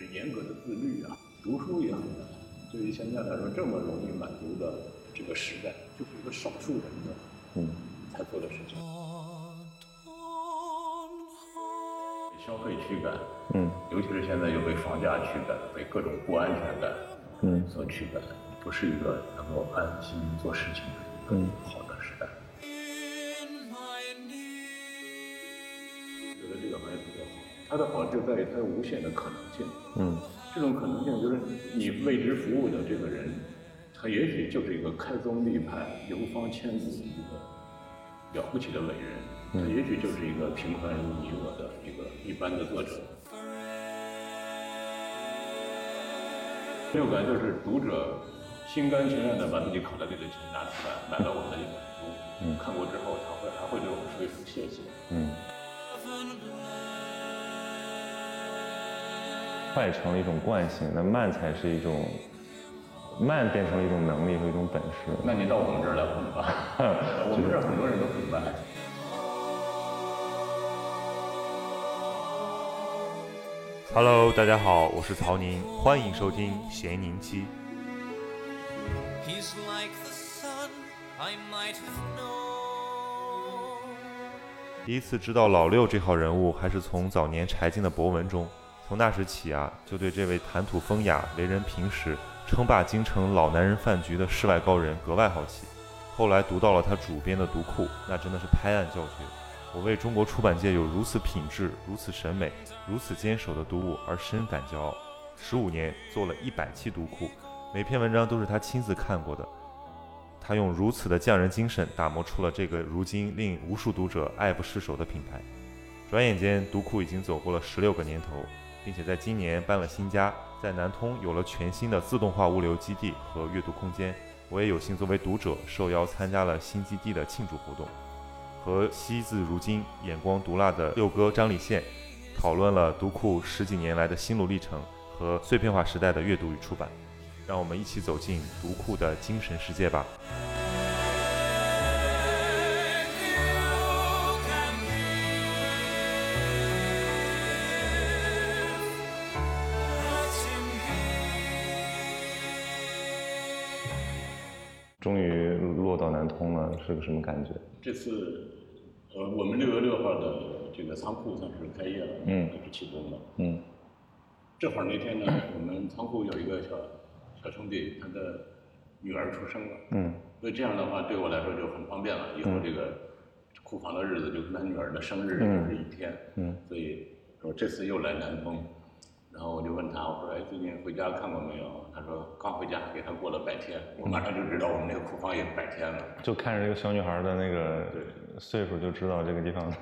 是严格的自律啊，读书也很难。对于现在来说，这么容易满足的这个时代，就是一个少数人的嗯才做的事情。消费驱赶，嗯，尤其是现在又被房价驱赶，被各种不安全感，嗯，所驱赶，不是一个能够安心做事情的一个好它的好就在于它有无限的可能性，嗯，这种可能性就是你为之服务的这个人，他也许就是一个开宗立派、流芳千古的一个了不起的伟人。他也许就是一个平凡如你我的一个一般的作者。六感就是读者心甘情愿的把自己口袋里的钱拿出来买了我们的一本书，看过之后他会还会对我们说一声谢谢。嗯。快成了一种惯性，那慢才是一种慢变成了一种能力和一种本事。那你到我们这儿来混吧，我们这儿很多人都很慢。Hello，大家好，我是曹宁，欢迎收听闲宁期。第一次知道老六这号人物，还是从早年柴静的博文中。从那时起啊，就对这位谈吐风雅、为人平实、称霸京城老男人饭局的世外高人格外好奇。后来读到了他主编的读库，那真的是拍案叫绝。我为中国出版界有如此品质、如此审美、如此坚守的读物而深感骄傲。十五年做了一百期读库，每篇文章都是他亲自看过的。他用如此的匠人精神，打磨出了这个如今令无数读者爱不释手的品牌。转眼间，读库已经走过了十六个年头，并且在今年搬了新家，在南通有了全新的自动化物流基地和阅读空间。我也有幸作为读者受邀参加了新基地的庆祝活动。和惜字如金、眼光毒辣的六哥张立宪讨论了读库十几年来的心路历程和碎片化时代的阅读与出版，让我们一起走进读库的精神世界吧。是个什么感觉？这次，呃，我们六月六号的这个仓库算是开业了，嗯，开始启动了，嗯。正好那天呢，我们仓库有一个小小兄弟，他的女儿出生了，嗯。所以这样的话，对我来说就很方便了。以后这个库房的日子就跟他女儿的生日就是一天，嗯。所以说这次又来南通。然后我就问他，我说：“哎，最近回家看过没有？”他说：“刚回家，给他过了百天。”我马上就知道我们那个库房也百天了。就看着这个小女孩的那个岁数，就知道这个地方。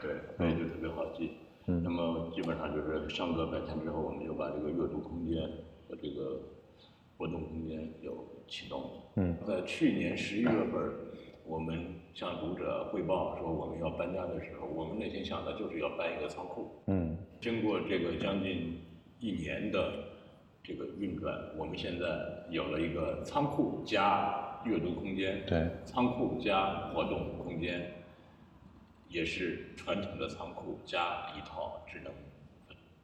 对，所以就特别好记。嗯。那么基本上就是相隔百天之后，我们就把这个阅读空间和这个活动空间又启动了。嗯。在去年十一月份，我们向读者汇报说我们要搬家的时候，我们内心想的就是要搬一个仓库。嗯。经过这个将近。一年的这个运转，我们现在有了一个仓库加阅读空间，对，仓库加活动空间，也是传统的仓库加一套智能、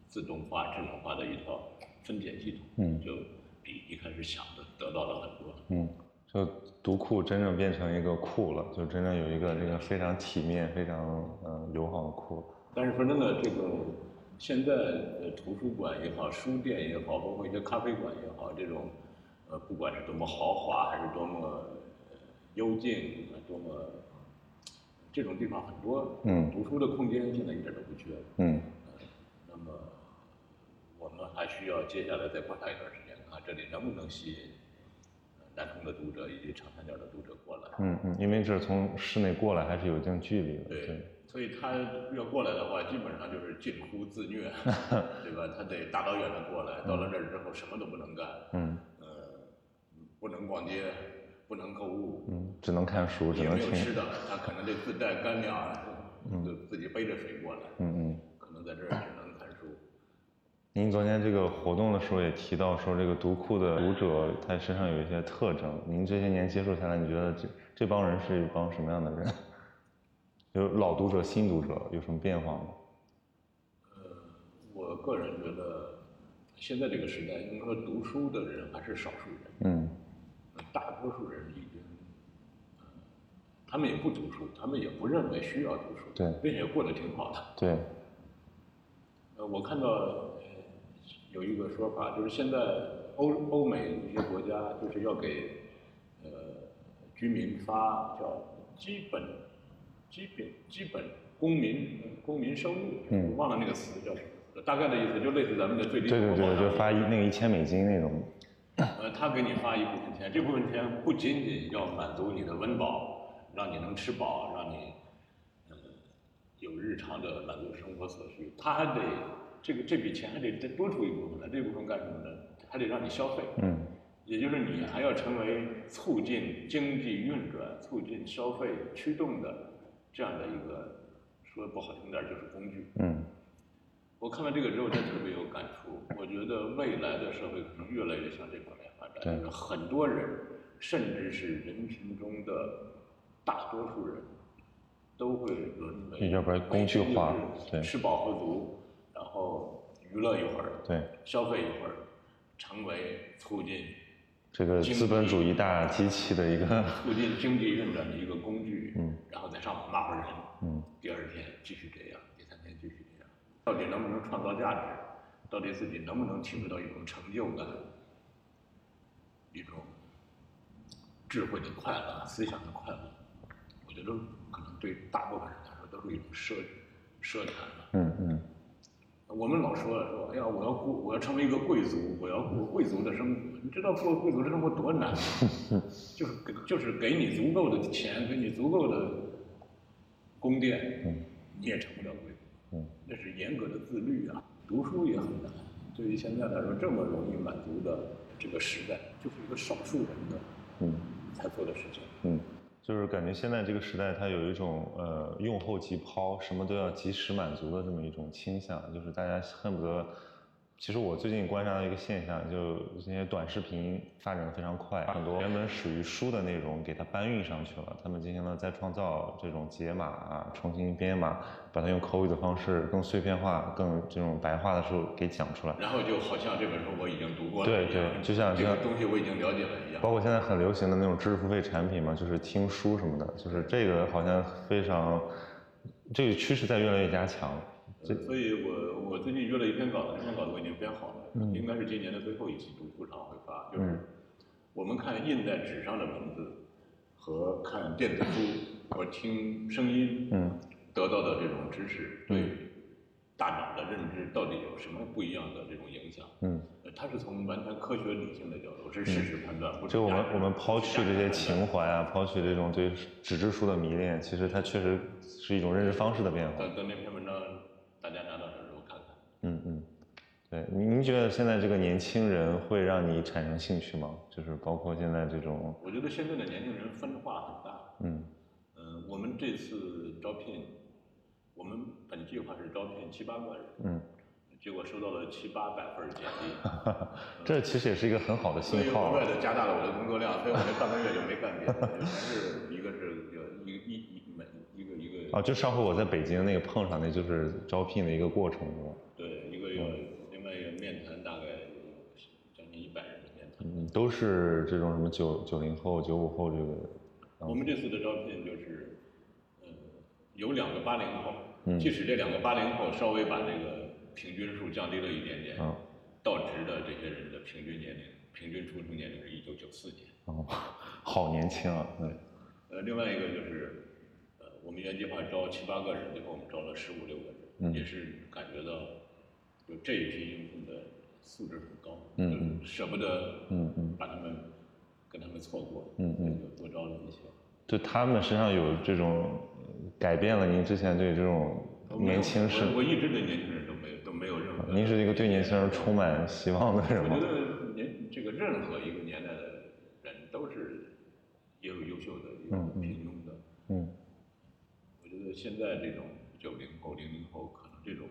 自动化、智能化的一套分拣系统，嗯，就比一开始想的得到了很多，嗯，就读库真正变成一个库了，就真正有一个这个非常体面、非常嗯友好的库。但是说真的，这个。现在的图书馆也好，书店也好，包括一些咖啡馆也好，这种，呃，不管是多么豪华，还是多么幽静，多么这种地方很多，嗯，读书的空间现在一点都不缺，嗯，那么我们还需要接下来再观察一段时间，看这里能不能吸引南通的读者以及长三角的读者过来，嗯嗯，因为这是从室内过来还是有一定距离的，对。所以他要过来的话，基本上就是近乎自虐，对吧？他得大老远的过来，到了这儿之后什么都不能干，嗯，呃，不能逛街，不能购物，嗯，只能看书，只能听。没有吃的，他可能就自带干粮，就自己背着水过来，嗯嗯，可能在这儿只能看书。您昨天这个活动的时候也提到说，这个读库的读者他身上有一些特征。您这些年接触下来，你觉得这这帮人是一帮什么样的人？有老读者、新读者有什么变化吗？呃，我个人觉得，现在这个时代，应该说读书的人还是少数人。嗯。大多数人已经，他们也不读书，他们也不认为需要读书，对，并且过得挺好的。对。呃，我看到有一个说法，就是现在欧欧美一些国家就是要给呃居民发叫基本基本基本公民公民收入，嗯，忘了那个词叫什么，大概的意思就类似咱们的最低对对对，就发一那个一千美金那种。呃，他给你发一部分钱，这部分钱不仅仅要满足你的温饱，让你能吃饱，让你，呃，有日常的满足生活所需，他还得这个这笔钱还得再多出一部分来，这部分干什么呢？还得让你消费，嗯，也就是你还要成为促进经济运转、促进消费驱动的这样的一个，说不好听点就是工具，嗯。我看完这个之后，就特别有感触。我觉得未来的社会可能越来越向这方面发展。对。很多人，甚至是人群中的大多数人，都会沦为要不然工具化，对，吃饱喝足，然后娱乐一会儿，对，消费一会儿，成为促进这个资本主义大机器的一个促进经济运转的一个工具。嗯。然后再上网骂会儿人。嗯。第二天继续这样，第三天继续这样。到底能不能创造价值？到底自己能不能体会到一种成就感？一种智慧的快乐、思想的快乐？我觉得可能对大部分人来说都是一种奢奢谈了。嗯嗯。我们老说说，哎呀，我要过，我要成为一个贵族，我要过贵族的生活。你知道过贵族的生活多难吗？就是给，就是给你足够的钱，给你足够的宫殿，你也成不了贵。族，那是严格的自律啊，读书也很难。对于现在来说，这么容易满足的这个时代，就是一个少数人的，嗯，才做的事情。嗯，就是感觉现在这个时代，它有一种呃用后即抛，什么都要及时满足的这么一种倾向，就是大家恨不得。其实我最近观察到一个现象，就这些短视频发展的非常快，很多原本属于书的内容给它搬运上去了，他们进行了再创造，这种解码啊，重新编码，把它用口语的方式更碎片化、更这种白话的时候给讲出来。然后就好像这本书我已经读过了对对，就像这个东西我已经了解了一样。包括现在很流行的那种知识付费产品嘛，就是听书什么的，就是这个好像非常，这个趋势在越来越加强。所以我我最近约了一篇稿子，这篇稿子我已经编好了，应该是今年的最后一期读书上会发。就是我们看印在纸上的文字和看电子书和听声音得到的这种知识，对大脑的认知到底有什么不一样的这种影响？嗯，它是从完全科学理性的角度，是事实判断。就我们我们抛去这些情怀啊，抛去这种对纸质书的迷恋，其实它确实是一种认知方式的变化。等等那篇文章。大家拿到这时候看看。嗯嗯，对，您您觉得现在这个年轻人会让你产生兴趣吗？就是包括现在这种。我觉得现在的年轻人分化很大。嗯。嗯，我们这次招聘，我们本计划是招聘七八个人。嗯。结果收到了七八百份简历。这其实也是一个很好的信号。额外的加大了我的工作量，所以我这半个月就没干别的，全是一个是有一个一一每一个一个。啊，就上回我在北京那个碰上，那就是招聘的一个过程，是吧？对，一个有另外一个面谈，大概将近一百人的面谈。嗯，都是这种什么九九零后、九五后这个。我们这次的招聘就是，呃，有两个八零后，即使这两个八零后稍微把这个。平均数降低了一点点，到职的这些人的平均年龄，平均出生年龄是一九九四年。哦，好年轻啊！对，呃，另外一个就是，呃，我们原计划招七八个人，最后我们招了十五六个人，也是感觉到，就这一批应聘的素质很高，嗯舍不得，嗯嗯，把他们跟他们错过，嗯嗯，就多招了一些。就他们身上有这种改变了您之前对这种年轻时，我一直对年轻人都。没有都没有任何。您是一个对年轻人充满希望的人吗？我觉得年这个任何一个年代的人都是也有优秀的，也有平庸的。嗯。我觉得现在这种九零后、零零后，可能这种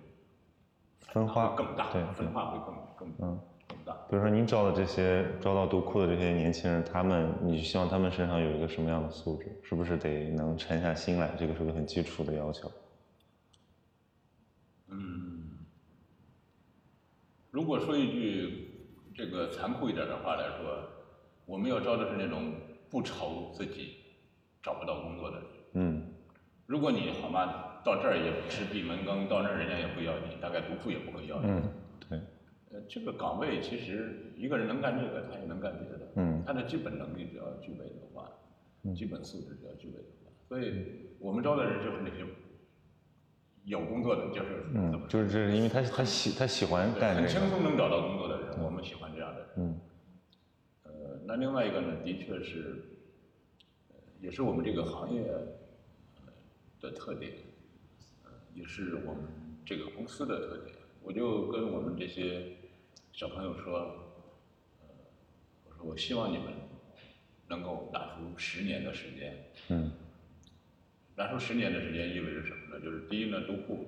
分化更大，对，分化会更更嗯更大。比如说您招的这些招到读库的这些年轻人，他们你希望他们身上有一个什么样的素质？是不是得能沉下心来？这个是个很基础的要求。嗯。如果说一句这个残酷一点的话来说，我们要招的是那种不愁自己找不到工作的人。嗯。如果你好嘛，到这儿也吃闭门羹，到那儿人家也不要你，大概读库也不会要你。嗯，对。呃，这个岗位其实一个人能干这个，他也能干别的。嗯。他的基本能力只要具备的话，基本素质只要具备的话，所以我们招的人就是那些有工作的，就是嗯，就是这是因为他他喜他喜欢干这个，很轻松能找到工作的人，我们喜欢这样的人。嗯。呃，那另外一个呢，的确是，也是我们这个行业。的特点，呃，也是我们这个公司的特点。我就跟我们这些小朋友说，呃，我说我希望你们能够拿出十年的时间。嗯。拿出十年的时间意味着什么呢？就是第一呢，读库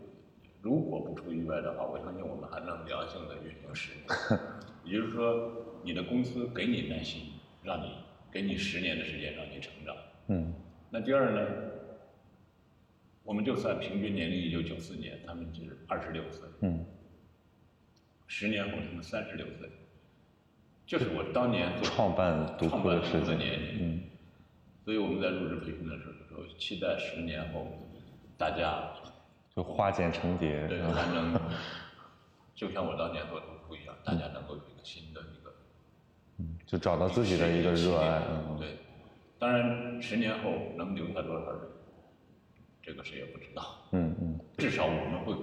如果不出意外的话，我相信我们还能良性的运营十年。也就是说，你的公司给你耐心，让你给你十年的时间让你成长。嗯。那第二呢？我们就算平均年龄一九九四年，他们就是二十六岁。嗯。十年后他们三十六岁，就是我当年创办读库的时年龄。嗯。所以我们在入职培训的时候说，期待十年后大家就化茧成蝶，对，还能就像我当年做读库一样，大家能够有一个新的一个，嗯，就找到自己的一个热爱。嗯。对，当然十年后能留下多少人？这个谁也不知道。嗯嗯。至少我们会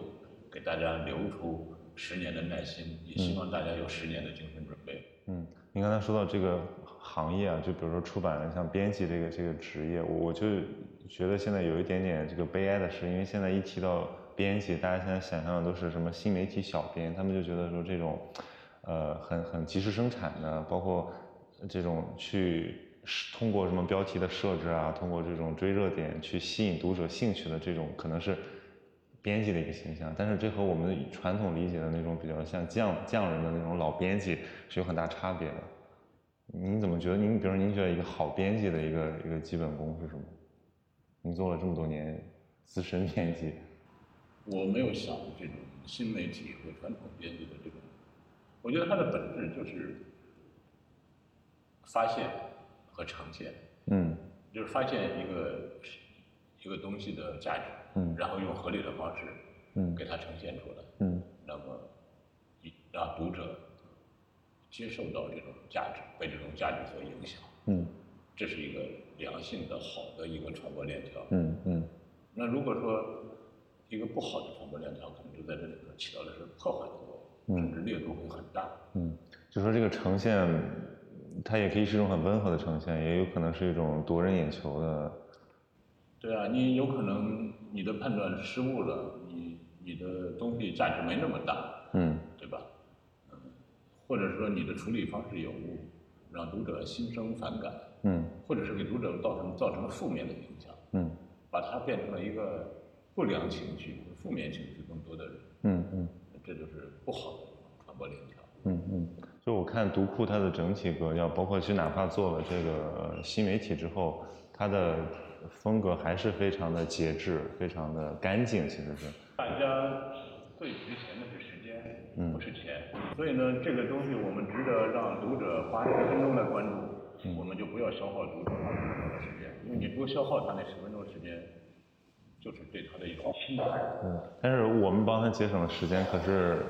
给大家留出十年的耐心，也希望大家有十年的精神准备。嗯，您刚才说到这个行业啊，就比如说出版人，像编辑这个这个职业，我我就觉得现在有一点点这个悲哀的是，因为现在一提到编辑，大家现在想象的都是什么新媒体小编，他们就觉得说这种，呃，很很及时生产的，包括这种去。通过什么标题的设置啊，通过这种追热点去吸引读者兴趣的这种，可能是编辑的一个形象。但是这和我们传统理解的那种比较像匠匠人的那种老编辑是有很大差别的。您怎么觉得？您比如，您觉得一个好编辑的一个一个基本功是什么？您做了这么多年资深编辑，我没有想过这种新媒体和传统编辑的这种，我觉得它的本质就是发现。和呈现，嗯，就是发现一个一个东西的价值，嗯，然后用合理的方式，嗯，给它呈现出来，嗯，那么让读者接受到这种价值，被这种价值所影响，嗯，这是一个良性的好的一个传播链条，嗯嗯。那如果说一个不好的传播链条，可能就在这里头起到的是破坏的作用，甚至力度会很大，嗯，就说这个呈现。它也可以是一种很温和的呈现，也有可能是一种夺人眼球的。对啊，你有可能你的判断失误了，你你的东西价值没那么大，嗯，对吧？嗯，或者说你的处理方式有误，让读者心生反感，嗯，或者是给读者造成造成了负面的影响，嗯，把它变成了一个不良情绪、负面情绪更多的人，嗯嗯，这就是不好的传播链条，嗯嗯。就我看读库它的整体格调，包括其实哪怕做了这个新媒体之后，它的风格还是非常的节制，非常的干净。其实是大家最值钱的是时间，不是钱。所以呢，这个东西我们值得让读者花十分钟来关注，我们就不要消耗读者二十分钟的时间，因为你多消耗他那十分钟时间，就是对他的一种侵害。嗯，但是我们帮他节省了时间，可是。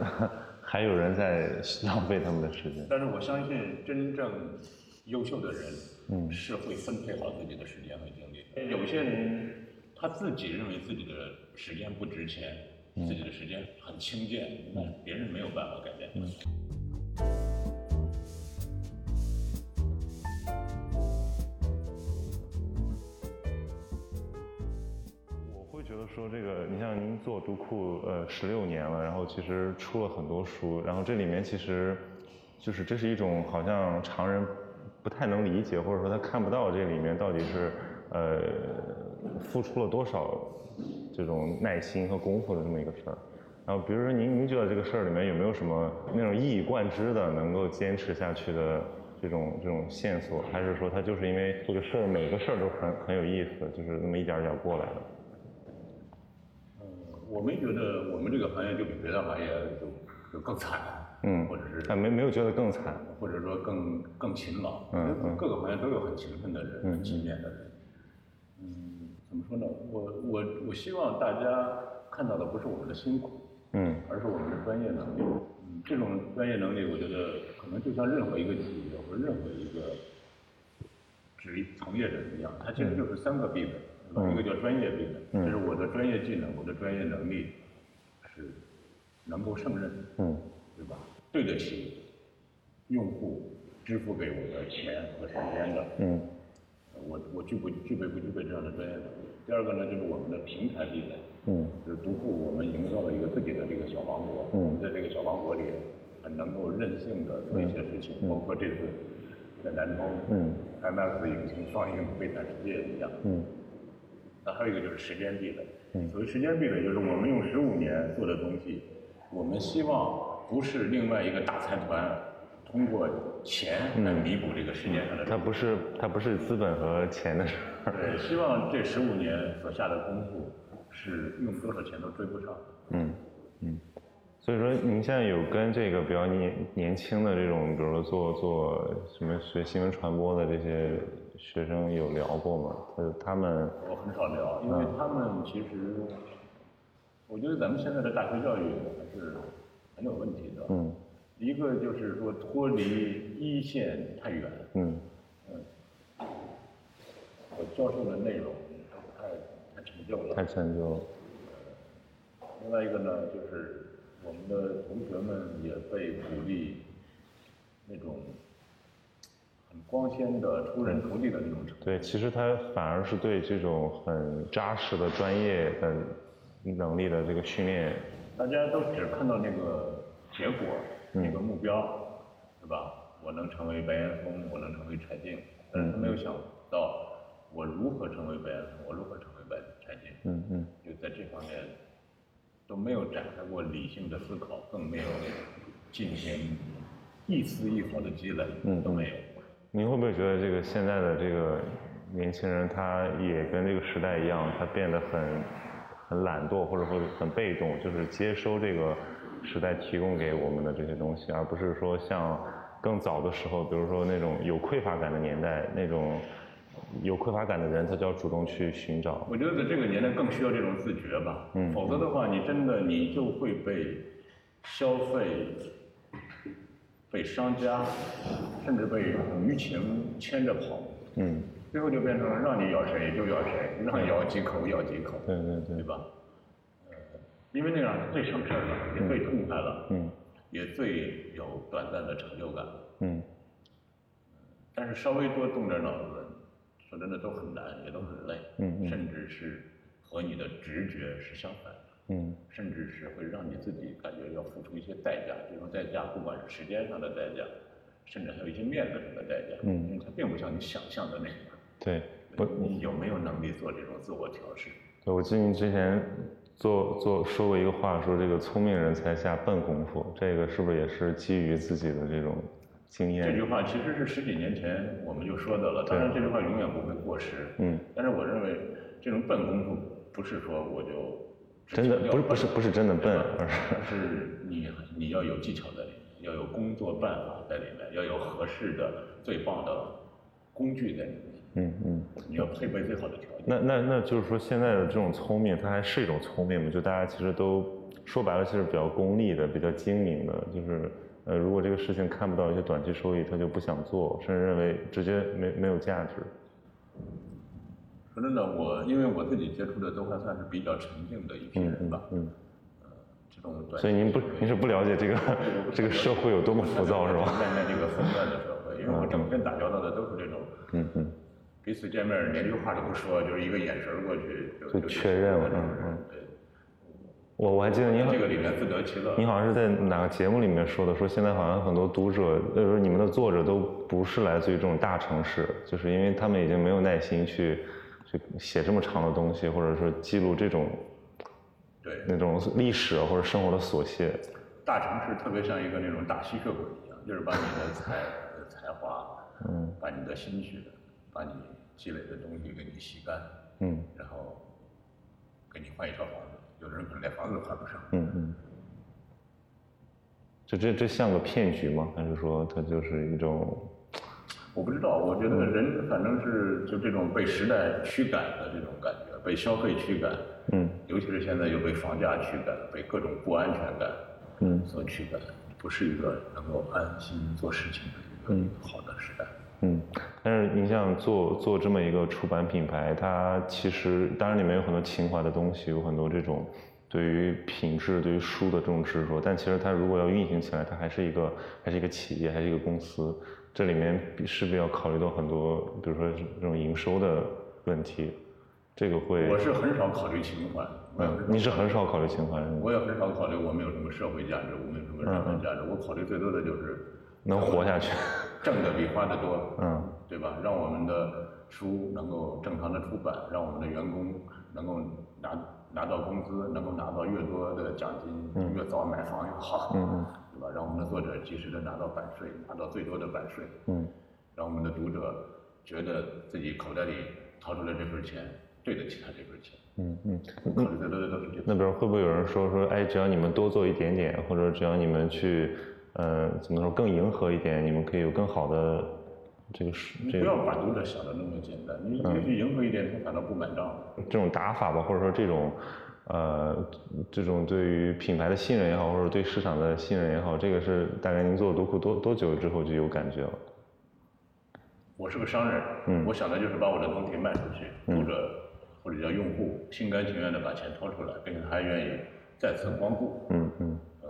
还有人在 浪费他们的时间，但是我相信真正优秀的人，嗯，是会分配好自己的时间和精力。有些人他自己认为自己的时间不值钱，自己的时间很轻贱，那别人没有办法改变。觉得说这个，你像您做读库呃十六年了，然后其实出了很多书，然后这里面其实就是这是一种好像常人不太能理解，或者说他看不到这里面到底是呃付出了多少这种耐心和功夫的这么一个事儿。然后比如说您您觉得这个事儿里面有没有什么那种一以贯之的能够坚持下去的这种这种线索，还是说他就是因为这个事儿每个事儿都很很有意思，就是那么一点点过来的？我没觉得我们这个行业就比别的行业就就更惨，嗯，或者是他没没有觉得更惨，或者说更更勤劳，嗯嗯，各个行业都有很勤奋的人，很勤勉的人，嗯，怎么说呢？我我我希望大家看到的不是我们的辛苦，嗯，而是我们的专业能力，嗯，这种专业能力，我觉得可能就像任何一个企业或者任何一个职业从业者一样，它其实就是三个壁垒。一个叫专业病的，就是我的专业技能，我的专业能力是能够胜任，嗯，对吧？对得起用户支付给我的钱和时间的，嗯，我我具不具备不具备这样的专业能力？第二个呢，就是我们的平台壁垒，嗯，就是独库我们营造了一个自己的这个小王国，嗯，在这个小王国里很能够任性的做一些事情，包括这次在南通，嗯，IMAX 引擎放映《悲惨世界》一样，嗯。那还有一个就是时间壁垒，所谓时间壁垒，就是我们用十五年做的东西，我们希望不是另外一个大财团通过钱来弥补这个时间上的。它不是，它不是资本和钱的事儿。对，希望这十五年所下的功夫是用多少钱都追不上。嗯嗯。所以说，您现在有跟这个比较年年轻的这种，比如说做做什么学新闻传播的这些学生有聊过吗？他他们我很少聊，因为他们其实，我觉得咱们现在的大学教育还是很有问题的。嗯。一个就是说脱离一线太远。嗯。嗯。我教授的内容太太陈旧了。太陈旧了。另外一个呢，就是。我们的同学们也被鼓励那种很光鲜的出人头地的那种程度。对，其实他反而是对这种很扎实的专业的能力的这个训练。大家都只看到那个结果，那个目标，对吧？我能成为白岩松，我能成为柴静，但是他没有想到我如何成为白岩松，我如何成为白柴静。嗯嗯。就在这方面。都没有展开过理性的思考，更没有进行一丝一毫的积累，嗯，都没有。您会不会觉得这个现在的这个年轻人，他也跟这个时代一样，他变得很很懒惰，或者说很被动，就是接收这个时代提供给我们的这些东西，而不是说像更早的时候，比如说那种有匮乏感的年代那种。有匮乏感的人，他就要主动去寻找。我觉得在这个年代更需要这种自觉吧。嗯。否则的话，你真的你就会被消费、被商家，甚至被舆情牵着跑。嗯。最后就变成了让你咬谁就咬谁，让咬几口咬几口。对对对。对吧？呃，因为那样最省事儿了，也最痛快了。嗯。也最有短暂的成就感。嗯。但是稍微多动点脑子。说真的都很难，也都很累，嗯甚至是和你的直觉是相反的，嗯，甚至是会让你自己感觉要付出一些代价，这种代价不管是时间上的代价，甚至还有一些面子上的代价，嗯，因为它并不像你想象的那样，对，不，你有没有能力做这种自我调试？对，我记得你之前做做说过一个话，说这个聪明人才下笨功夫，这个是不是也是基于自己的这种？经验。这句话其实是十几年前我们就说的了，当然这句话永远不会过时。嗯。但是我认为这种笨功夫不是说我就真的不是不是不是真的笨，而是你你要有技巧在里面，要有工作办法在里面，要有合适的最棒的工具在里面。嗯嗯。你要配备最好的条件。那那那就是说现在的这种聪明，它还是一种聪明吗？就大家其实都说白了，其实比较功利的，比较精明的，就是。呃，如果这个事情看不到一些短期收益，他就不想做，甚至认为直接没没有价值。说真的，我因为我自己接触的都还算是比较沉静的一批人吧。嗯。呃，这种短。所以您不，您是不了解这个这个社会有多么浮躁是吧？面对这个纷乱的社会，因为我整天打交道的都是这种。嗯嗯。彼此见面连句话都不说，就是一个眼神过去就确认了。嗯嗯。对我我还记得您这个里面自得其乐。您好像是在哪个节目里面说的？说现在好像很多读者，呃，说你们的作者都不是来自于这种大城市，就是因为他们已经没有耐心去去写这么长的东西，或者说记录这种对那种历史或者生活的琐屑。大城市特别像一个那种大吸血鬼一样，就是把你的才 才华，嗯，把你的心血，把你积累的东西给你吸干，嗯，然后给你换一套房子。有的人可能连房子都换不上。嗯嗯。这这这像个骗局吗？还是说它就是一种？我不知道，我觉得人反正是就这种被时代驱赶的这种感觉，被消费驱赶，嗯，尤其是现在又被房价驱赶，被各种不安全感，嗯，所驱赶，不是一个能够安心做事情的一个好的时代。嗯，但是你像做做这么一个出版品牌，它其实当然里面有很多情怀的东西，有很多这种对于品质、对于书的这种执着，但其实它如果要运行起来，它还是一个还是一个企业，还是一个公司。这里面势必要考虑到很多，比如说这种营收的问题，这个会。我是很少考虑情怀。嗯，你是很少考虑情怀。我也很少考虑我们有什么社会价值，我们有什么人文价值。我考虑最多的就是能活下去，挣的比花的多。嗯，对吧？让我们的书能够正常的出版，让我们的员工能够拿拿到工资，能够拿到越多的奖金，越早买房越好。嗯。对吧？让我们的作者及时的拿到版税，拿到最多的版税。嗯。让我们的读者觉得自己口袋里掏出来这份钱，对得起他这份钱。嗯嗯。考虑最多的都是这。那比如会不会有人说说，哎，只要你们多做一点点，或者只要你们去，呃，怎么说更迎合一点，你们可以有更好的这个是。你不要把读者想的那么简单，你你去迎合一点，他反倒不买账。这种打法吧，或者说这种。呃，这种对于品牌的信任也好，或者对市场的信任也好，这个是大概您做读库多多久之后就有感觉了？我是个商人，嗯，我想的就是把我的东西卖出去，读者或者叫用户心甘情愿的把钱掏出来，并且还愿意再次光顾，嗯嗯，呃，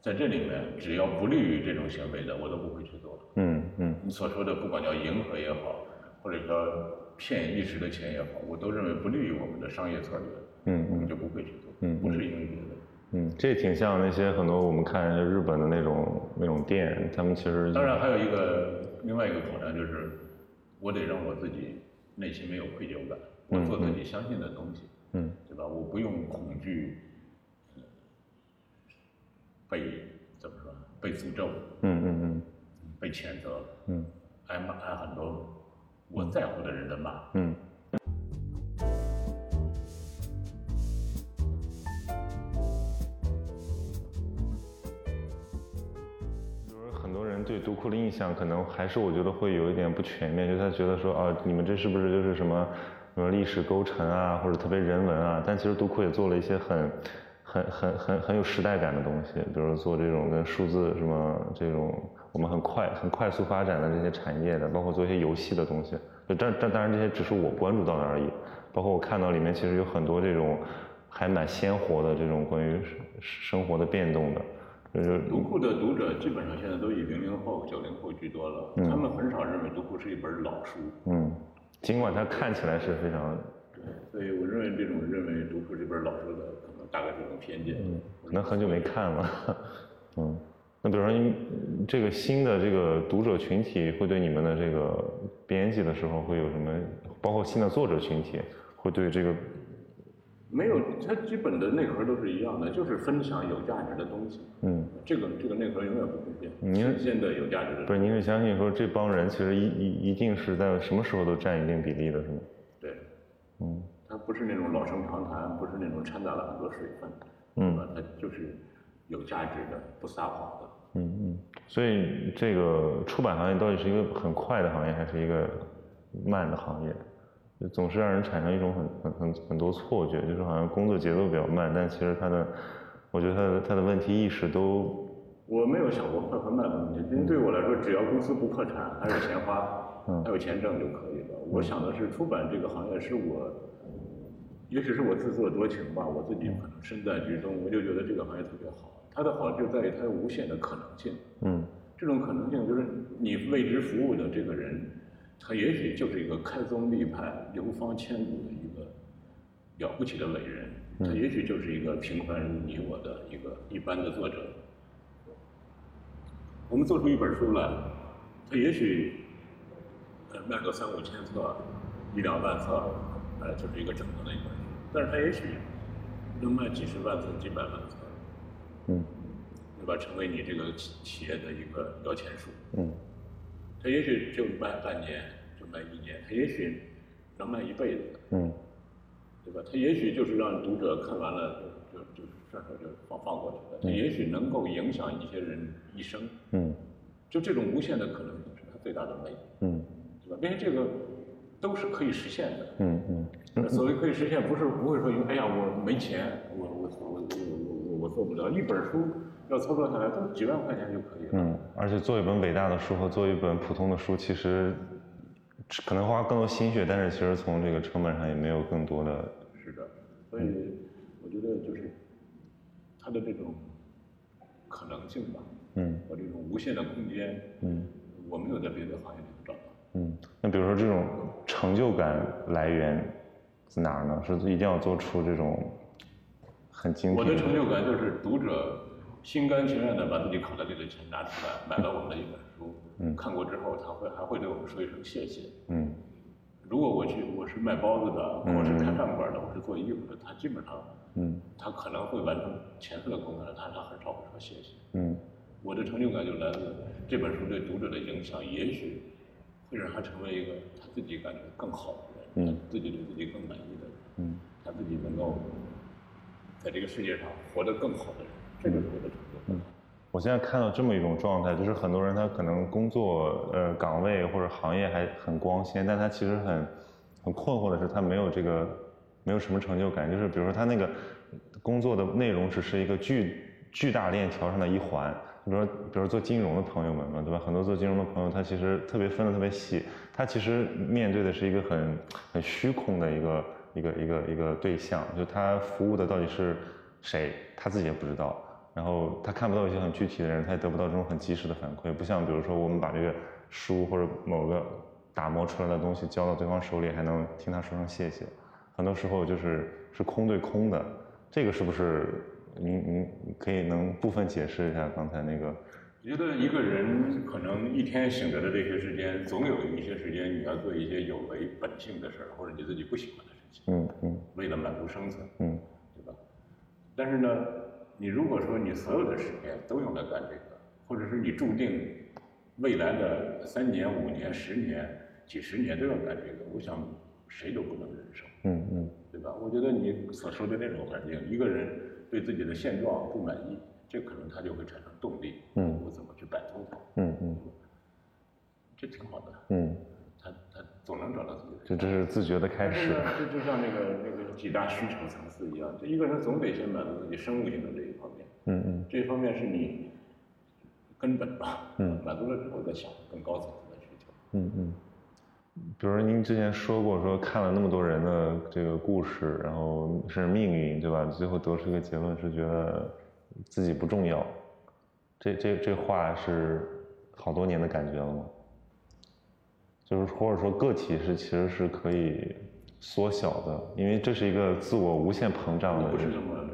在这里面只要不利于这种行为的，我都不会去做，嗯嗯，你所说的不管叫迎合也好，或者说骗一时的钱也好，我都认为不利于我们的商业策略。嗯我们，就不会去做，嗯，不是因为别的，嗯，这挺像那些很多我们看日本的那种那种店，他们其实当然还有一个另外一个考量就是，我得让我自己内心没有愧疚感，我做自己相信的东西，嗯，对吧？我不用恐惧被怎么说被诅咒，嗯嗯嗯，被谴责，嗯，挨骂挨很多我在乎的人的骂，嗯。对独库的印象可能还是我觉得会有一点不全面，就他觉得说啊，你们这是不是就是什么什么历史勾陈啊，或者特别人文啊？但其实独库也做了一些很很很很很有时代感的东西，比如做这种跟数字什么这种我们很快很快速发展的这些产业的，包括做一些游戏的东西。但但当然这些只是我关注到的而已，包括我看到里面其实有很多这种还蛮鲜活的这种关于生活的变动的。读库的读者基本上现在都以零零后、九零后居多了，他们很少认为读库是一本老书。嗯，尽管它看起来是非常。对，所以我认为这种认为读库是一本老书的，大概是一种偏见。嗯，可能很久没看了。嗯，那比如说，这个新的这个读者群体会对你们的这个编辑的时候会有什么？包括新的作者群体会对这个。没有，它基本的内核都是一样的，就是分享有价值的东西。嗯，这个这个内核永远不会变。您现在有价值的。不是，您是相信说这帮人其实一一一定是在什么时候都占一定比例的，是吗？是那种老生常谈，不是那种掺杂了很多水分。嗯。它就是有价值的，不撒谎的。嗯嗯。所以这个出版行业到底是一个很快的行业，还是一个慢的行业？总是让人产生一种很很很很多错觉，就是好像工作节奏比较慢，但其实他的，我觉得他的他的问题意识都。我没有想过快和慢的问题，因为对我来说，只要公司不破产，还有钱花，还有钱挣就可以了。我想的是，出版这个行业是我，也许是我自作多情吧，我自己可能身在局中，我就觉得这个行业特别好。它的好就在于它有无限的可能性。嗯。这种可能性就是你为之服务的这个人。他也许就是一个开宗立派、流芳千古的一个了不起的伟人，他也许就是一个平凡如你我的一个一般的作者。我们做出一本书来，他也许呃卖个三五千册、一两万册，呃就是一个整合的一本书，但是它也许能卖几十万册、几百万册，嗯，对吧？成为你这个企企业的一个摇钱树，嗯。他也许就卖半年，就卖一年，它也许能卖一辈子，嗯，对吧？它也许就是让读者看完了就就顺手就放放过去了，它也许能够影响一些人一生。嗯，就这种无限的可能性是它最大的魅力。嗯，对吧？因为这个都是可以实现的。嗯嗯。所谓可以实现，不是不会说因为哎呀我没钱，我我我我我我做不了。一本书要操作下来都几万块钱就可以了。嗯，而且做一本伟大的书和做一本普通的书，其实可能花更多心血，但是其实从这个成本上也没有更多的。是的，所以我觉得就是它的这种可能性吧。嗯。和这种无限的空间。嗯。我没有在别的行业里。嗯，那比如说这种成就感来源在哪儿呢？是一定要做出这种很精我的成就感就是读者心甘情愿的把自己口袋里的钱拿出来买了我们的一本书，嗯，看过之后他会还会对我们说一声谢谢。嗯，如果我去我是卖包子的，我是开饭馆的，我是做衣服的，他基本上，嗯，他可能会完成前四的功能，但是他很少会说谢谢。嗯，我的成就感就来自这本书对读者的影响，也许。会让他成为一个他自己感觉更好的人，嗯自己对自己更满意的人，嗯他自己能够在这个世界上活得更好的人，这就是我的成就。嗯，我现在看到这么一种状态，就是很多人他可能工作呃岗位或者行业还很光鲜，但他其实很很困惑的是他没有这个没有什么成就感，就是比如说他那个工作的内容只是一个巨巨大链条上的一环。比如说，比如做金融的朋友们嘛，对吧？很多做金融的朋友，他其实特别分的特别细，他其实面对的是一个很很虚空的一个一个一个一个对象，就他服务的到底是谁，他自己也不知道。然后他看不到一些很具体的人，他也得不到这种很及时的反馈。不像比如说我们把这个书或者某个打磨出来的东西交到对方手里，还能听他说声谢谢。很多时候就是是空对空的，这个是不是？您您可以能部分解释一下刚才那个？我觉得一个人可能一天醒着的这些时间，总有一些时间你要做一些有违本性的事儿，或者你自己不喜欢的事情。嗯嗯。为了满足生存。嗯。对吧？但是呢，你如果说你所有的时间都用来干这个，或者是你注定未来的三年、五年、十年、几十年都要干这个，我想谁都不能忍受。嗯嗯。对吧？我觉得你所说的那种环境，一个人。对自己的现状不满意，这可能他就会产生动力。嗯，我怎么去摆脱它？嗯嗯，这挺好的。嗯，他他总能找到自己的。这这是自觉的开始。这就像那个那个几大需求层次一样，这一个人总得先满足自己生物性的这一方面。嗯嗯，这一方面是你根本吧。嗯，满足了之后再想更高层次的需求。嗯嗯。比如说您之前说过，说看了那么多人的这个故事，然后是命运，对吧？最后得出一个结论是觉得自己不重要。这这这话是好多年的感觉了吗？就是或者说个体是其实是可以缩小的，因为这是一个自我无限膨胀的。不是这么，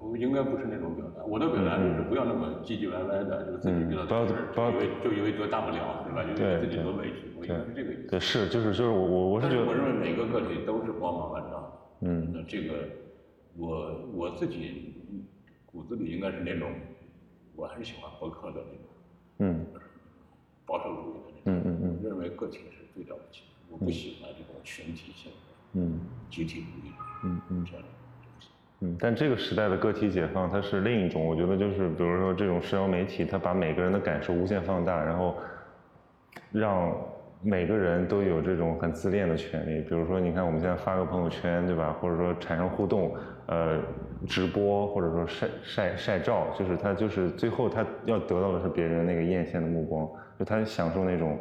我应该不是那种表达。我的表达就是不要那么唧唧歪歪的，就是自己遇到的事就以为就以为多大不了，对吧？就以为自己多委屈。是这个意思。对，是就是就是我我我是觉得，我认为每个个体都是光芒万丈的。嗯，那这个我我自己骨子里应该是那种，我还是喜欢博客的那种，嗯，保守主义的那种。嗯嗯嗯。认为个体是最了不起的，我不喜欢这种群体性的，嗯，集体主义，嗯嗯这样。嗯，但这个时代的个体解放，它是另一种，我觉得就是比如说这种社交媒体，它把每个人的感受无限放大，然后让。每个人都有这种很自恋的权利，比如说，你看我们现在发个朋友圈，对吧？或者说产生互动，呃，直播，或者说晒晒晒照，就是他就是最后他要得到的是别人那个艳羡的目光，就他享受那种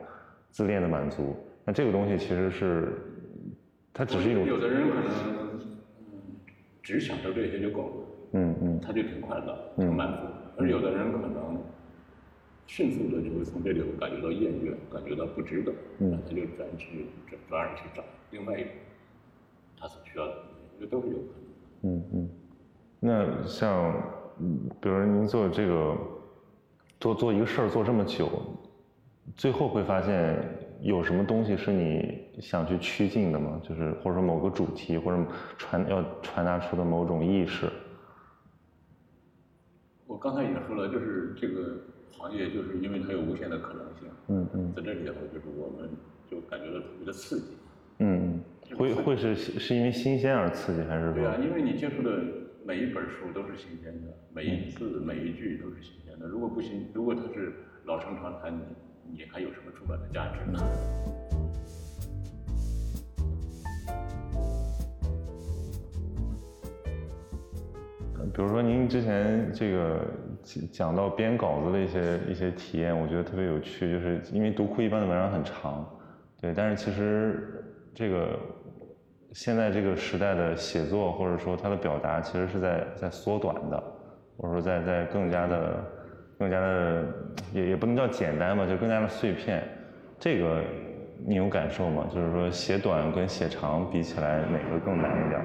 自恋的满足。那这个东西其实是，它只是一种。有的人可能只享受这些就够了，嗯嗯，他就挺快乐，挺满足。而有的人可能。迅速的就会从这里感觉到厌倦，感觉到不值得，嗯，他就转去转转而去找另外一种他所需要的，这都是有可能的。嗯嗯，那像，比如说您做这个，做做一个事儿做这么久，最后会发现有什么东西是你想去趋近的吗？就是或者说某个主题或者传要传达出的某种意识。我刚才已经说了，就是这个。行业就是因为它有无限的可能性，嗯嗯，在这里头就是我们就感觉到特别的刺激，嗯嗯，会会是是因为新鲜而刺激还是？对啊，因为你接触的每一本书都是新鲜的，每一字每一句都是新鲜的。如果不新，如果它是老生常谈，你你还有什么出版的价值呢？比如说您之前这个讲到编稿子的一些一些体验，我觉得特别有趣，就是因为读库一般的文章很长，对，但是其实这个现在这个时代的写作或者说它的表达，其实是在在缩短的，或者说在在更加的更加的也也不能叫简单吧，就更加的碎片。这个你有感受吗？就是说写短跟写长比起来，哪个更难一点？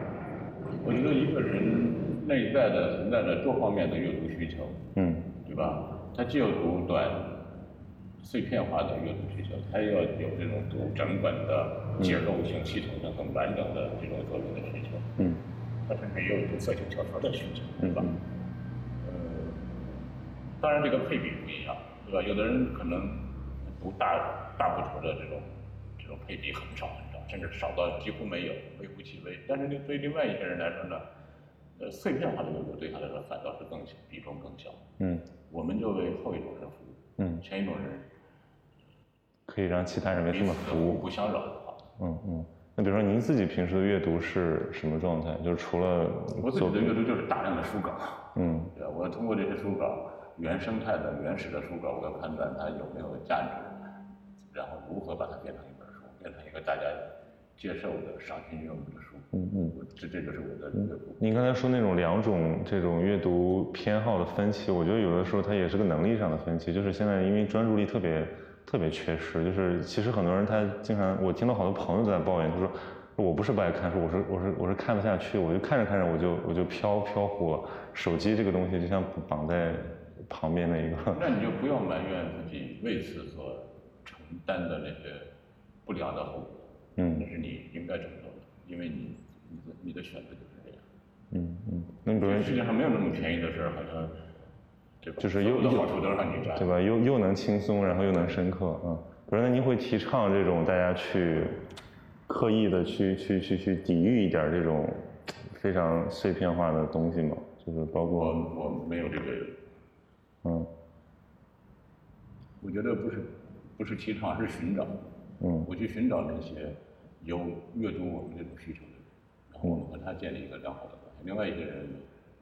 我觉得一个人。内在的存在着多方面的阅读需求，嗯，对吧？他既有读短、碎片化的阅读需求，他又要有这种读整本的、结构性、系统性、很完整的这种作品的需求，嗯，他甚至也有读色情小说的需求，对吧？呃，当然这个配比不一样，对吧？有的人可能读大大部头的这种这种配比很少很少，甚至少到几乎没有，微乎其微。但是对另外一些人来说呢？呃，碎片化的阅读对他来说反倒是更小，比重更小。嗯，我们就为后一种人服务。嗯，前一种人可以让其他人为他们服务，不相扰的话。嗯嗯。那比如说您自己平时的阅读是什么状态？就是除了我自己的阅读就是大量的书稿。嗯，对我通过这些书稿，原生态的、原始的书稿，我要判断它有没有价值，然后如何把它变成一本书，变成一个大家。接受的赏心悦目的书，嗯嗯，这这就是我的阅读。您刚才说那种两种这种阅读偏好的分歧，我觉得有的时候它也是个能力上的分歧。就是现在因为专注力特别特别缺失，就是其实很多人他经常，我听到好多朋友在抱怨，他说我不是不爱看书，我是我是我是看不下去，我就看着看着我就我就飘飘忽了。手机这个东西就像绑在旁边的一个。那你就不要埋怨自己为此所承担的那些不良的后果。嗯，那是你应该承受的，因为你，你的你的选择就是这样。嗯嗯，那比如世界上没有那么便宜的事儿，好像，对吧？就是又又好处都让你占，对吧？又又能轻松，然后又能深刻，嗯。不是，那您会提倡这种大家去刻意的去去去去抵御一点这种非常碎片化的东西吗？就是包括我我没有这个，嗯，我觉得不是不是提倡，是寻找。嗯，我去寻找那些有阅读我们这种需求的人，然后我们和他建立一个良好的关系。另外一个人，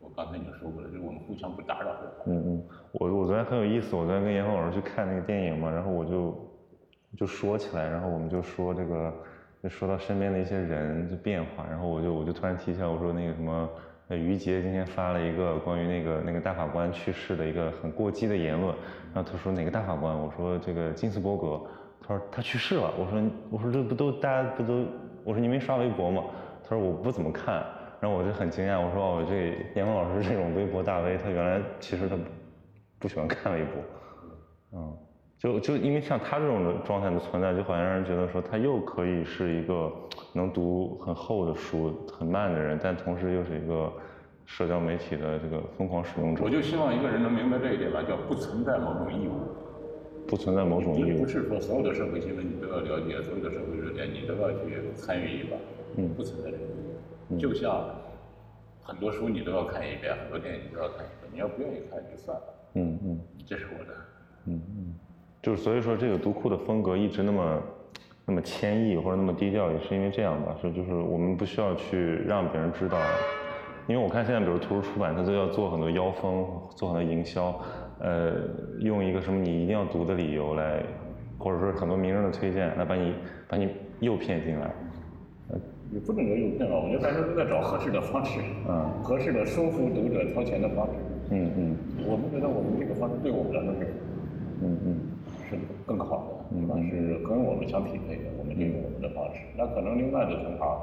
我刚才已经说过了，就是我们互相不打扰。嗯嗯，我我昨天很有意思，我昨天跟严峰老师去看那个电影嘛，然后我就就说起来，然后我们就说这个，就说到身边的一些人的变化，然后我就我就突然提起来，我说那个什么，于杰今天发了一个关于那个那个大法官去世的一个很过激的言论，然后他说哪个大法官？我说这个金斯伯格。他说他去世了。我说我说这不都大家不都？我说你没刷微博吗？他说我不怎么看。然后我就很惊讶，我说哦，这严峰老师这种微博大 V，他原来其实他不喜欢看微博。嗯，就就因为像他这种的状态的存在，就好像让人觉得说他又可以是一个能读很厚的书很慢的人，但同时又是一个社交媒体的这个疯狂使用者。我就希望一个人能明白这一点吧，叫不存在某种义务。不存在某种义务，不是说所有的社会新闻你都要了解，所有的社会热点你都要去参与一把，嗯，不存在这个。就像很多书你都要看一遍，很多电影你都要看一遍，你要不愿意看就算了。嗯嗯，这是我的。嗯嗯，就是所以说这个读库的风格一直那么那么谦抑或者那么低调，也是因为这样吧？是就是我们不需要去让别人知道，因为我看现在比如图书出版，它都要做很多腰封，做很多营销。呃，用一个什么你一定要读的理由来，或者说很多名人的推荐来把你把你诱骗进来，也不能说诱骗吧，我觉得大家都在找合适的方式，嗯，合适的收服读者掏钱的方式，嗯嗯，我们觉得我们这个方式对我们来说是，嗯嗯，是更好的，对吧？是跟我们相匹配的，我们就用我们的方式，那可能另外的同行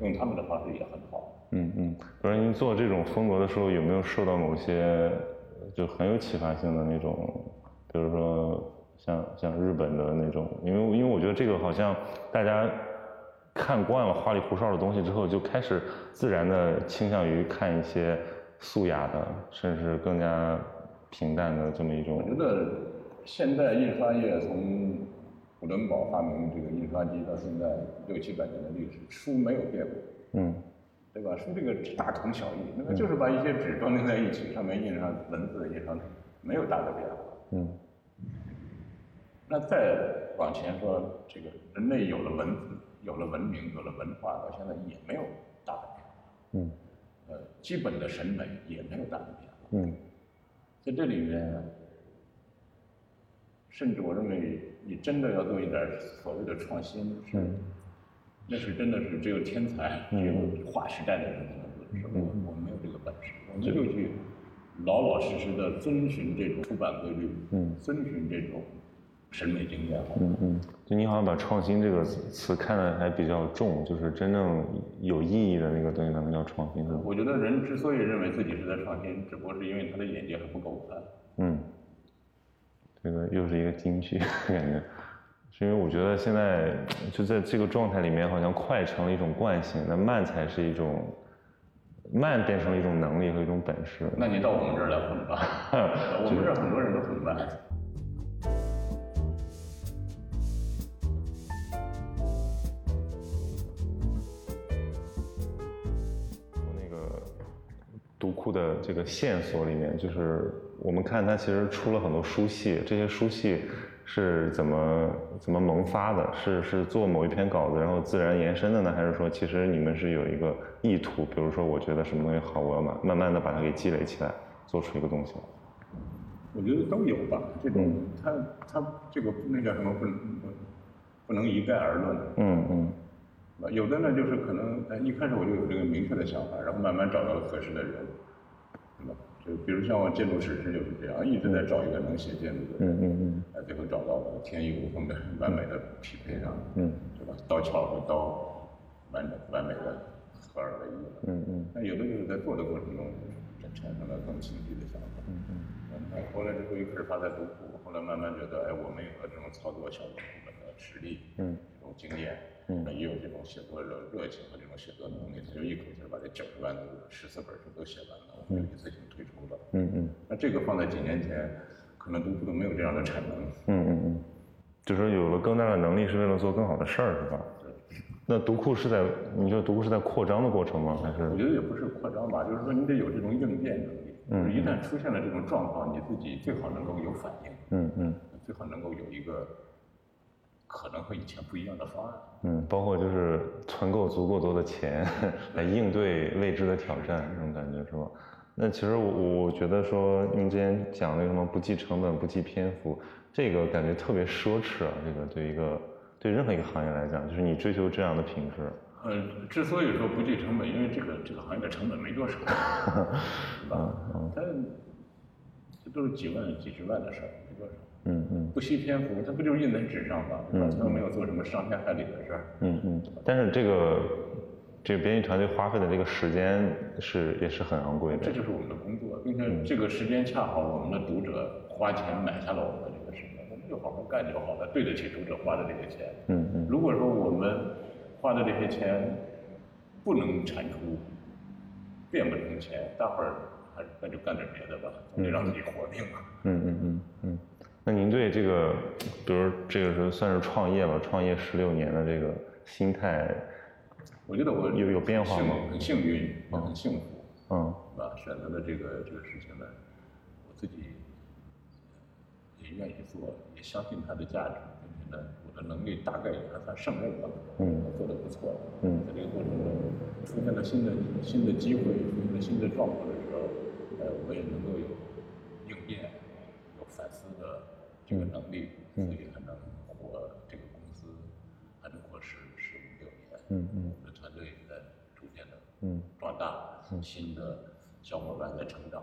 用他们的方式也很好，嗯嗯，比如您做这种风格的时候，有没有受到某些？就很有启发性的那种，比如说像像日本的那种，因为因为我觉得这个好像大家看惯了花里胡哨的东西之后，就开始自然的倾向于看一些素雅的，甚至更加平淡的这么一种。我觉得现代印刷业从古伦堡发明这个印刷机到现在六七百年的历史，书没有变过。嗯。对吧？书这个大同小异，那么就是把一些纸装订在一起，上面印上文字，印上没有大的变化。嗯。那再往前说，这个人类有了文字，有了文明，有了文化，到现在也没有大的变化。嗯。呃，基本的审美也没有大的变化。嗯。在这里面，甚至我认为，你真的要做一点所谓的创新，是，那是真的是只有天才，只有划时代的人才能做。是我我没有这个本事，我们就去老老实实的遵循这种出版规律，嗯遵循这种。审美经验，嗯嗯，就你好像把创新这个词看得还比较重，就是真正有意义的那个东西，才能叫创新。我觉得人之所以认为自己是在创新，只不过是因为他的眼界还不够宽。嗯，这个又是一个金句，感觉，是因为我觉得现在就在这个状态里面，好像快成了一种惯性，那慢才是一种，慢变成了一种能力和一种本事。那你到我们这儿来混吧，我们这儿很多人都很慢。库的这个线索里面，就是我们看它其实出了很多书系，这些书系是怎么怎么萌发的？是是做某一篇稿子然后自然延伸的呢，还是说其实你们是有一个意图？比如说我觉得什么东西好，我要慢慢慢的把它给积累起来，做出一个东西来。我觉得都有吧，这种它它这个那叫什么不不不能一概而论。嗯嗯。有的呢，就是可能，哎，一开始我就有这个明确的想法，然后慢慢找到了合适的人，就比如像我建筑史诗就是这样，一直在找一个能写建筑的人，嗯嗯嗯，哎，最后找到了，天衣无缝的完美的匹配上，嗯，对吧？刀鞘和刀完完美的合二为一了，嗯嗯。那有的就是在做的过程中产生了更清晰的想法，嗯嗯。那后来之后又开始发在读库，后来慢慢觉得，哎，我们有了这种操作小组本的实力，嗯，这种经验。嗯，也有这种写作的热情和这种写作能力，他就一口气把这九十万字、十四本书都写完了，我们就一次性推出了。嗯嗯。那这个放在几年前，可能读库都没有这样的产能。嗯嗯嗯。就说有了更大的能力，是为了做更好的事儿，是吧？对。那读库是在，你说读库是在扩张的过程吗？还是？我觉得也不是扩张吧，就是说你得有这种应变能力。嗯。一旦出现了这种状况，你自己最好能够有反应。嗯嗯。最好能够有一个。可能和以前不一样的方案，嗯，包括就是存够足够多的钱 来应对未知的挑战，这种感觉是吧？那其实我我觉得说您之前讲那个什么不计成本不计篇幅，这个感觉特别奢侈啊，这个对一个对任何一个行业来讲，就是你追求这样的品质。呃，之所以说不计成本，因为这个这个行业的成本没多少，是吧？它这都是几万几十万的事儿，没多少。嗯嗯，不惜篇幅，它不就是印在纸上吗？嗯，他又没有做什么伤天害理的事儿。嗯嗯，但是这个这个编辑团队花费的这个时间是也是很昂贵的。这就是我们的工作，并且这个时间恰好我们的读者花钱买下了我们的这个时间，我们就好好干就好了，对得起读者花的这些钱。嗯嗯，如果说我们花的这些钱不能产出，变不成钱，大伙儿还那就干点别的吧，总得让自己活命嘛。嗯嗯嗯嗯。那您对这个，比如这个是算是创业吧，创业十六年的这个心态，我觉得我有有变化吗？很幸运，也很幸福，嗯，啊，选择了这个这个事情呢，我自己也愿意做，也相信它的价值，并且呢，我的能力大概也还算胜任吧，嗯，做的不错，嗯，在这个过程中出现了新的新的机会，出现了新的状况的时候，呃，我也能够有应变。有反思的这个能力，所以还能活这个公司，还能活十十五六年。嗯嗯，我们的团队也在逐渐的壮大，新的小伙伴在成长。